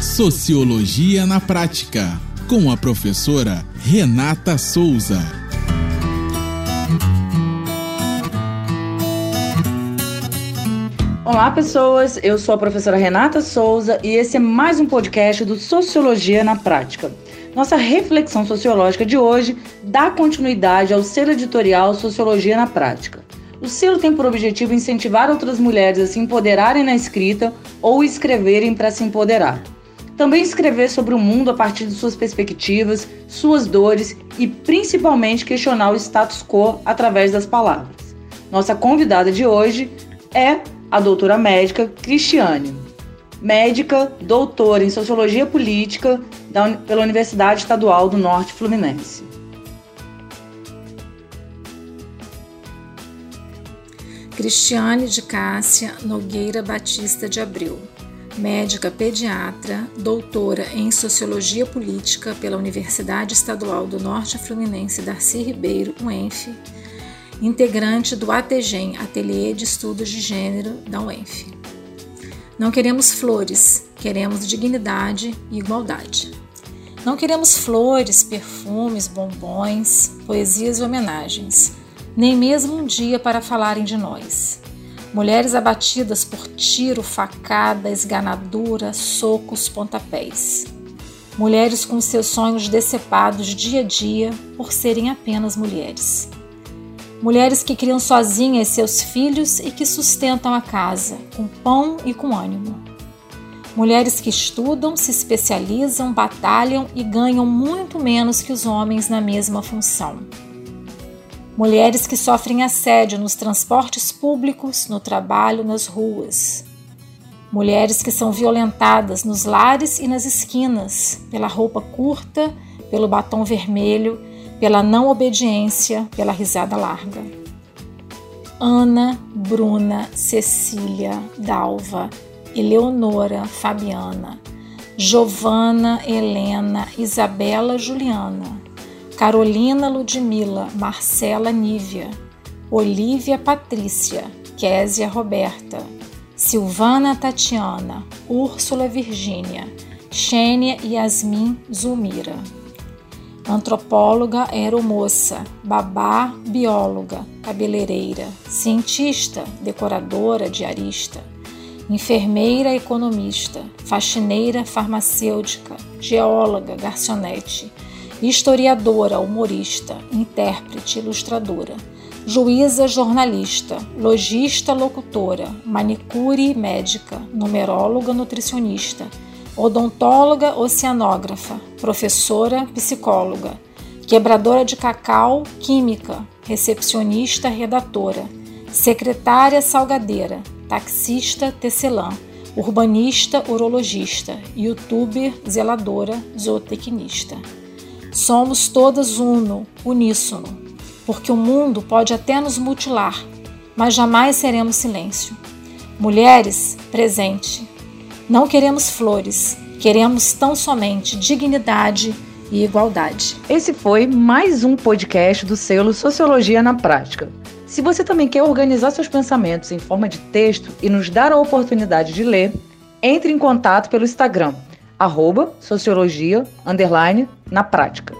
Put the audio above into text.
Sociologia na Prática, com a professora Renata Souza. Olá, pessoas. Eu sou a professora Renata Souza e esse é mais um podcast do Sociologia na Prática. Nossa reflexão sociológica de hoje dá continuidade ao selo editorial Sociologia na Prática. O selo tem por objetivo incentivar outras mulheres a se empoderarem na escrita ou escreverem para se empoderar. Também escrever sobre o mundo a partir de suas perspectivas, suas dores e principalmente questionar o status quo através das palavras. Nossa convidada de hoje é a doutora médica Cristiane, médica, doutora em Sociologia Política da, pela Universidade Estadual do Norte Fluminense. Cristiane de Cássia Nogueira Batista de Abreu, médica pediatra, doutora em Sociologia Política pela Universidade Estadual do Norte Fluminense Darcy Ribeiro, UENF, integrante do ATGEM, Ateliê de Estudos de Gênero da UENF. Não queremos flores, queremos dignidade e igualdade. Não queremos flores, perfumes, bombons, poesias e homenagens, nem mesmo um dia para falarem de nós. Mulheres abatidas por tiro, facada, esganadura, socos, pontapés. Mulheres com seus sonhos decepados dia a dia por serem apenas mulheres. Mulheres que criam sozinhas seus filhos e que sustentam a casa, com pão e com ânimo. Mulheres que estudam, se especializam, batalham e ganham muito menos que os homens na mesma função. Mulheres que sofrem assédio nos transportes públicos, no trabalho, nas ruas. Mulheres que são violentadas nos lares e nas esquinas pela roupa curta, pelo batom vermelho pela não obediência, pela risada larga. Ana, Bruna, Cecília, Dalva, Eleonora, Fabiana, Giovana, Helena, Isabela, Juliana, Carolina, Ludmila, Marcela, Nívia, Olivia, Patrícia, Késia, Roberta, Silvana, Tatiana, Úrsula, Virgínia, Xênia, Yasmin, Zulmira. Antropóloga aeromoça, babá, bióloga, cabeleireira, cientista, decoradora, diarista, enfermeira, economista, faxineira, farmacêutica, geóloga, garçonete, historiadora, humorista, intérprete, ilustradora, juíza, jornalista, logista, locutora, manicure, médica, numeróloga, nutricionista, odontóloga, oceanógrafa, professora, psicóloga, quebradora de cacau, química, recepcionista, redatora, secretária, salgadeira, taxista, tecelã, urbanista, urologista, youtuber, zeladora, zootecnista. Somos todas uno, uníssono, porque o mundo pode até nos mutilar, mas jamais seremos silêncio. Mulheres, presente. Não queremos flores, queremos tão somente dignidade e igualdade. Esse foi mais um podcast do selo Sociologia na Prática. Se você também quer organizar seus pensamentos em forma de texto e nos dar a oportunidade de ler, entre em contato pelo Instagram, arroba sociologia, underline, na prática.